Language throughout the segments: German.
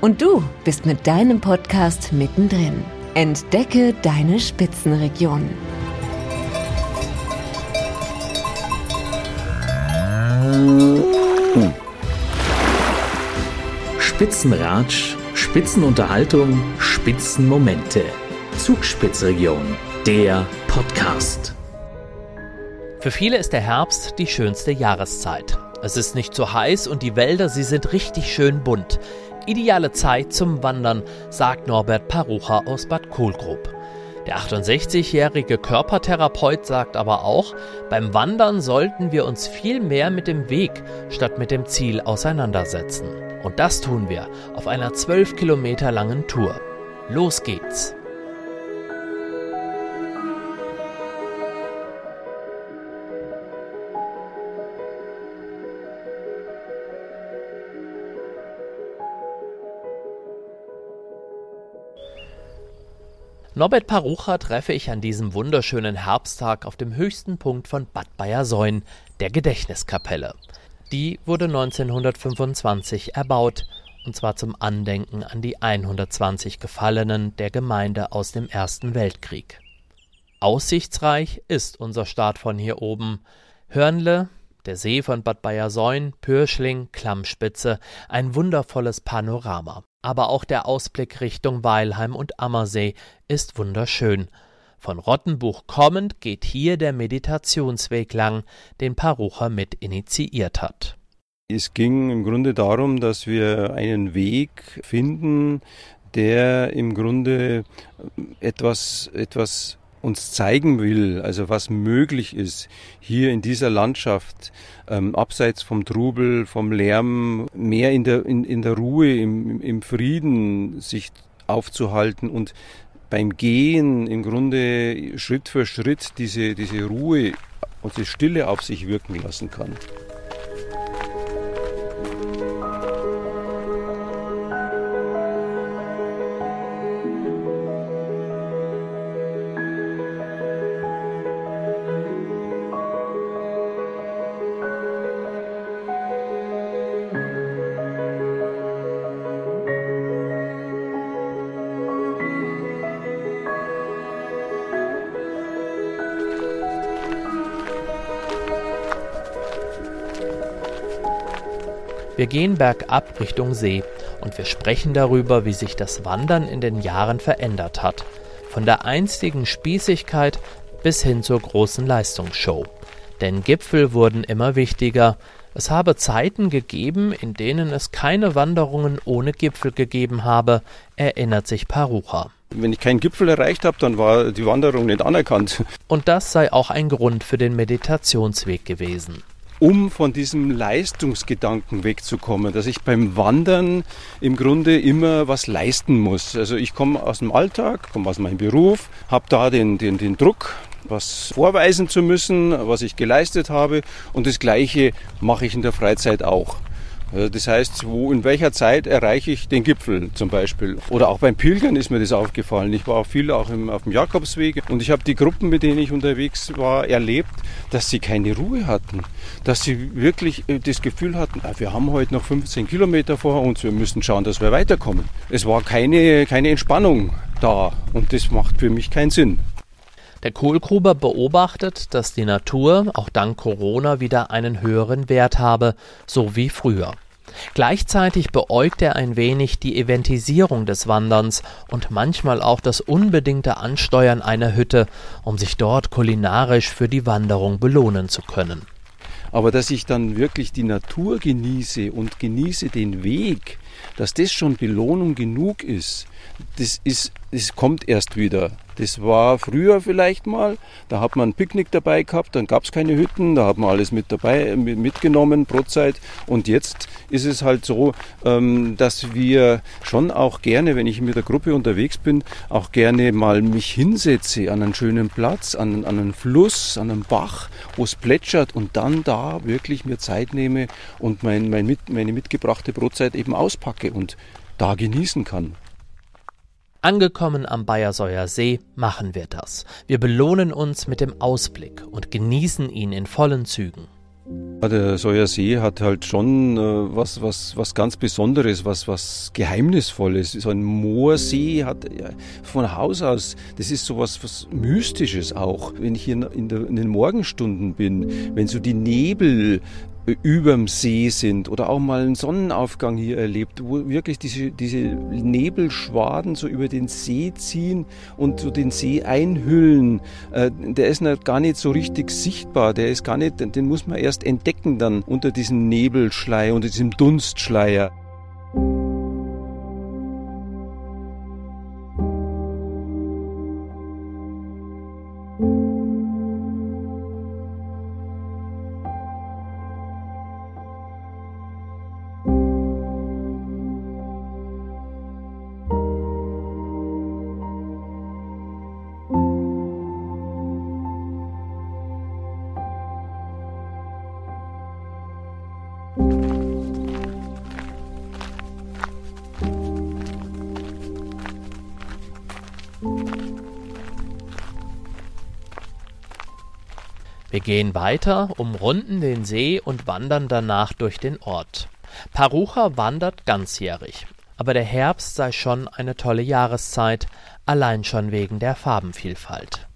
Und du bist mit deinem Podcast mittendrin. Entdecke deine Spitzenregion. Spitzenratsch, Spitzenunterhaltung, Spitzenmomente. Zugspitzregion, der Podcast. Für viele ist der Herbst die schönste Jahreszeit. Es ist nicht so heiß und die Wälder, sie sind richtig schön bunt. Ideale Zeit zum Wandern, sagt Norbert Parucha aus Bad Kohlgrub. Der 68-jährige Körpertherapeut sagt aber auch, beim Wandern sollten wir uns viel mehr mit dem Weg statt mit dem Ziel auseinandersetzen. Und das tun wir auf einer 12 Kilometer langen Tour. Los geht's! Norbert Parucha treffe ich an diesem wunderschönen Herbsttag auf dem höchsten Punkt von Bad Bayersoin, der Gedächtniskapelle. Die wurde 1925 erbaut, und zwar zum Andenken an die 120 Gefallenen der Gemeinde aus dem Ersten Weltkrieg. Aussichtsreich ist unser Start von hier oben. Hörnle, der See von Bad Bayersoin, Pürschling, Klammspitze, ein wundervolles Panorama. Aber auch der Ausblick Richtung Weilheim und Ammersee ist wunderschön. Von Rottenbuch kommend geht hier der Meditationsweg lang, den Parucher mit initiiert hat. Es ging im Grunde darum, dass wir einen Weg finden, der im Grunde etwas, etwas uns zeigen will, also was möglich ist, hier in dieser Landschaft, ähm, abseits vom Trubel, vom Lärm, mehr in der, in, in der Ruhe, im, im Frieden sich aufzuhalten und beim Gehen im Grunde Schritt für Schritt diese, diese Ruhe und die Stille auf sich wirken lassen kann. Wir gehen bergab Richtung See und wir sprechen darüber, wie sich das Wandern in den Jahren verändert hat. Von der einstigen Spießigkeit bis hin zur großen Leistungsshow. Denn Gipfel wurden immer wichtiger. Es habe Zeiten gegeben, in denen es keine Wanderungen ohne Gipfel gegeben habe, erinnert sich Parucha. Wenn ich keinen Gipfel erreicht habe, dann war die Wanderung nicht anerkannt. Und das sei auch ein Grund für den Meditationsweg gewesen um von diesem Leistungsgedanken wegzukommen, dass ich beim Wandern im Grunde immer was leisten muss. Also ich komme aus dem Alltag, komme aus meinem Beruf, habe da den, den, den Druck, was vorweisen zu müssen, was ich geleistet habe und das Gleiche mache ich in der Freizeit auch. Also das heißt, wo in welcher Zeit erreiche ich den Gipfel zum Beispiel? Oder auch beim Pilgern ist mir das aufgefallen. Ich war viel auch im, auf dem Jakobsweg und ich habe die Gruppen, mit denen ich unterwegs war, erlebt, dass sie keine Ruhe hatten. Dass sie wirklich äh, das Gefühl hatten, ah, wir haben heute noch 15 Kilometer vor uns, wir müssen schauen, dass wir weiterkommen. Es war keine, keine Entspannung da und das macht für mich keinen Sinn. Der Kohlgruber beobachtet, dass die Natur auch dank Corona wieder einen höheren Wert habe, so wie früher. Gleichzeitig beäugt er ein wenig die Eventisierung des Wanderns und manchmal auch das unbedingte Ansteuern einer Hütte, um sich dort kulinarisch für die Wanderung belohnen zu können. Aber dass ich dann wirklich die Natur genieße und genieße den Weg, dass das schon Belohnung genug ist, das, ist, das kommt erst wieder. Das war früher vielleicht mal, da hat man ein Picknick dabei gehabt, dann gab es keine Hütten, da hat man alles mit dabei mitgenommen, Brotzeit. Und jetzt ist es halt so, ähm, dass wir schon auch gerne, wenn ich mit der Gruppe unterwegs bin, auch gerne mal mich hinsetze an einen schönen Platz, an, an einen Fluss, an einen Bach, wo es plätschert und dann da wirklich mir Zeit nehme und mein, mein mit, meine mitgebrachte Brotzeit eben auspacke und da genießen kann. Angekommen am Bayersäuer See machen wir das. Wir belohnen uns mit dem Ausblick und genießen ihn in vollen Zügen. Der Säuer See hat halt schon äh, was, was, was ganz Besonderes, was, was Geheimnisvolles. So ein Moorsee hat ja, von Haus aus, das ist so was, was Mystisches auch. Wenn ich hier in, der, in den Morgenstunden bin, wenn so die Nebel überm See sind oder auch mal einen Sonnenaufgang hier erlebt, wo wirklich diese, diese Nebelschwaden so über den See ziehen und so den See einhüllen. Äh, der ist noch gar nicht so richtig sichtbar, der ist gar nicht, den muss man erst entdecken dann unter diesem Nebelschleier, unter diesem Dunstschleier. Wir gehen weiter, umrunden den See und wandern danach durch den Ort. Parucha wandert ganzjährig, aber der Herbst sei schon eine tolle Jahreszeit, allein schon wegen der Farbenvielfalt.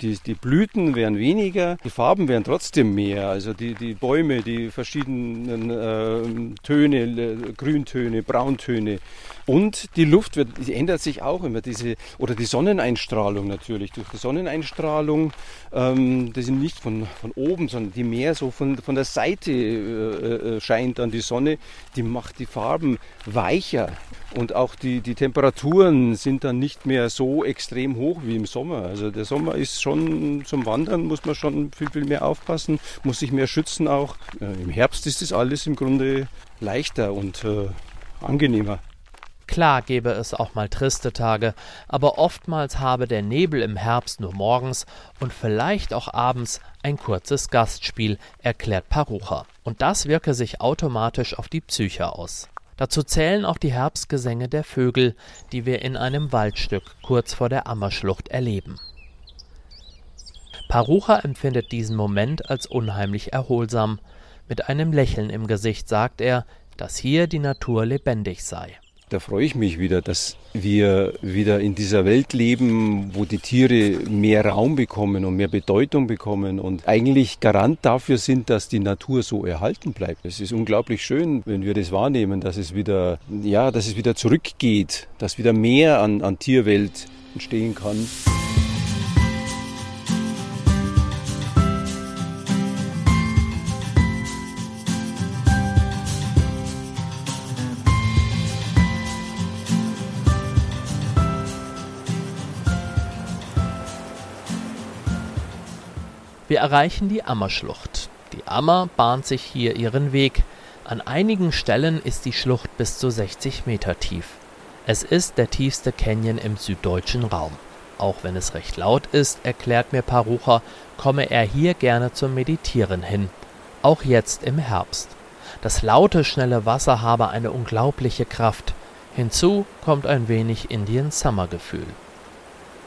Die, die Blüten wären weniger, die Farben wären trotzdem mehr. Also die, die Bäume, die verschiedenen äh, Töne, äh, Grüntöne, Brauntöne. Und die Luft wird, die ändert sich auch immer, diese, oder die Sonneneinstrahlung natürlich. Durch die Sonneneinstrahlung, ähm, das ist nicht von, von oben, sondern die mehr so von, von der Seite äh, äh, scheint dann die Sonne, die macht die Farben weicher. Und auch die, die Temperaturen sind dann nicht mehr so extrem hoch wie im Sommer. Also der Sommer ist schon zum Wandern, muss man schon viel, viel mehr aufpassen, muss sich mehr schützen auch. Äh, Im Herbst ist das alles im Grunde leichter und äh, angenehmer. Klar gebe es auch mal triste Tage, aber oftmals habe der Nebel im Herbst nur morgens und vielleicht auch abends ein kurzes Gastspiel, erklärt Parucha. Und das wirke sich automatisch auf die Psyche aus. Dazu zählen auch die Herbstgesänge der Vögel, die wir in einem Waldstück kurz vor der Ammerschlucht erleben. Parucha empfindet diesen Moment als unheimlich erholsam. Mit einem Lächeln im Gesicht sagt er, dass hier die Natur lebendig sei da freue ich mich wieder, dass wir wieder in dieser Welt leben, wo die Tiere mehr Raum bekommen und mehr Bedeutung bekommen und eigentlich Garant dafür sind, dass die Natur so erhalten bleibt. Es ist unglaublich schön, wenn wir das wahrnehmen, dass es wieder, ja, dass es wieder zurückgeht, dass wieder mehr an, an Tierwelt entstehen kann. Wir erreichen die Ammerschlucht. Die Ammer bahnt sich hier ihren Weg. An einigen Stellen ist die Schlucht bis zu 60 Meter tief. Es ist der tiefste Canyon im süddeutschen Raum. Auch wenn es recht laut ist, erklärt mir Parucha, komme er hier gerne zum Meditieren hin. Auch jetzt im Herbst. Das laute, schnelle Wasser habe eine unglaubliche Kraft. Hinzu kommt ein wenig Indian Summer Gefühl.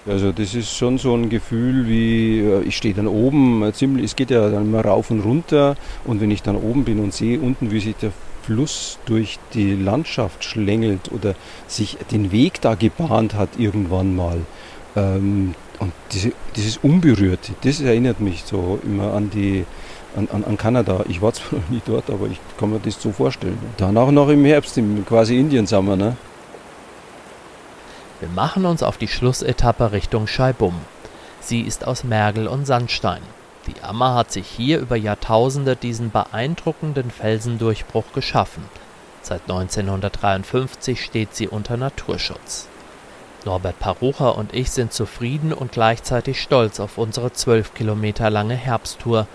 Also das ist schon so ein Gefühl wie, äh, ich stehe dann oben, äh, ziemlich, es geht ja dann immer rauf und runter und wenn ich dann oben bin und sehe unten, wie sich der Fluss durch die Landschaft schlängelt oder sich den Weg da gebahnt hat irgendwann mal. Ähm, und diese, dieses Unberührte, das erinnert mich so immer an die an, an, an Kanada. Ich war zwar noch nie dort, aber ich kann mir das so vorstellen. Danach noch im Herbst, im quasi Indiensommer. Ne? Wir machen uns auf die Schlussetappe Richtung Scheibum. Sie ist aus Mergel und Sandstein. Die Ammer hat sich hier über Jahrtausende diesen beeindruckenden Felsendurchbruch geschaffen. Seit 1953 steht sie unter Naturschutz. Norbert Parucher und ich sind zufrieden und gleichzeitig stolz auf unsere zwölf Kilometer lange Herbsttour.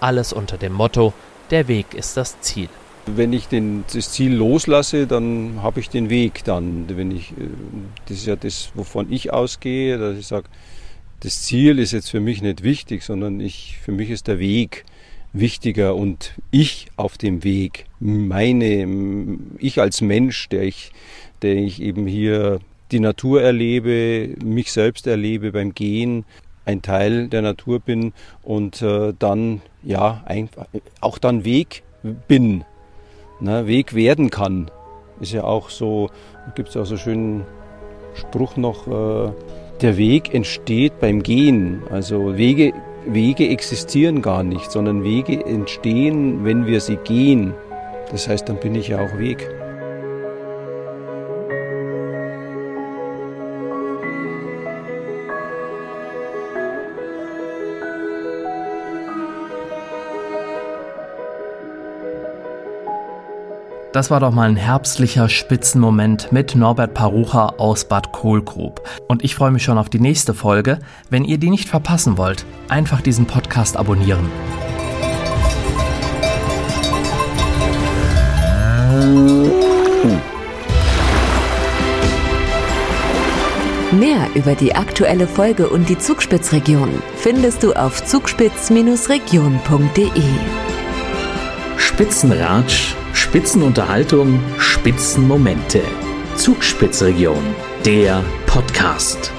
Alles unter dem Motto: Der Weg ist das Ziel. Wenn ich den, das Ziel loslasse, dann habe ich den Weg dann. Wenn ich, äh, das ist ja das, wovon ich ausgehe, dass ich sage, das Ziel ist jetzt für mich nicht wichtig, sondern ich, für mich ist der Weg wichtiger und ich auf dem Weg, meine, ich als Mensch, der ich, der ich eben hier die Natur erlebe, mich selbst erlebe beim Gehen, ein Teil der Natur bin und äh, dann ja einfach auch dann Weg bin ne, Weg werden kann. Ist ja auch so, gibt es auch so einen schönen Spruch noch, äh, der Weg entsteht beim Gehen. Also Wege, Wege existieren gar nicht, sondern Wege entstehen, wenn wir sie gehen. Das heißt, dann bin ich ja auch Weg. Das war doch mal ein herbstlicher Spitzenmoment mit Norbert Parucha aus Bad Kohlgrub. Und ich freue mich schon auf die nächste Folge. Wenn ihr die nicht verpassen wollt, einfach diesen Podcast abonnieren. Mehr über die aktuelle Folge und die Zugspitzregion findest du auf zugspitz-region.de. Spitzenratsch Spitzenunterhaltung, Spitzenmomente. Zugspitzregion, der Podcast.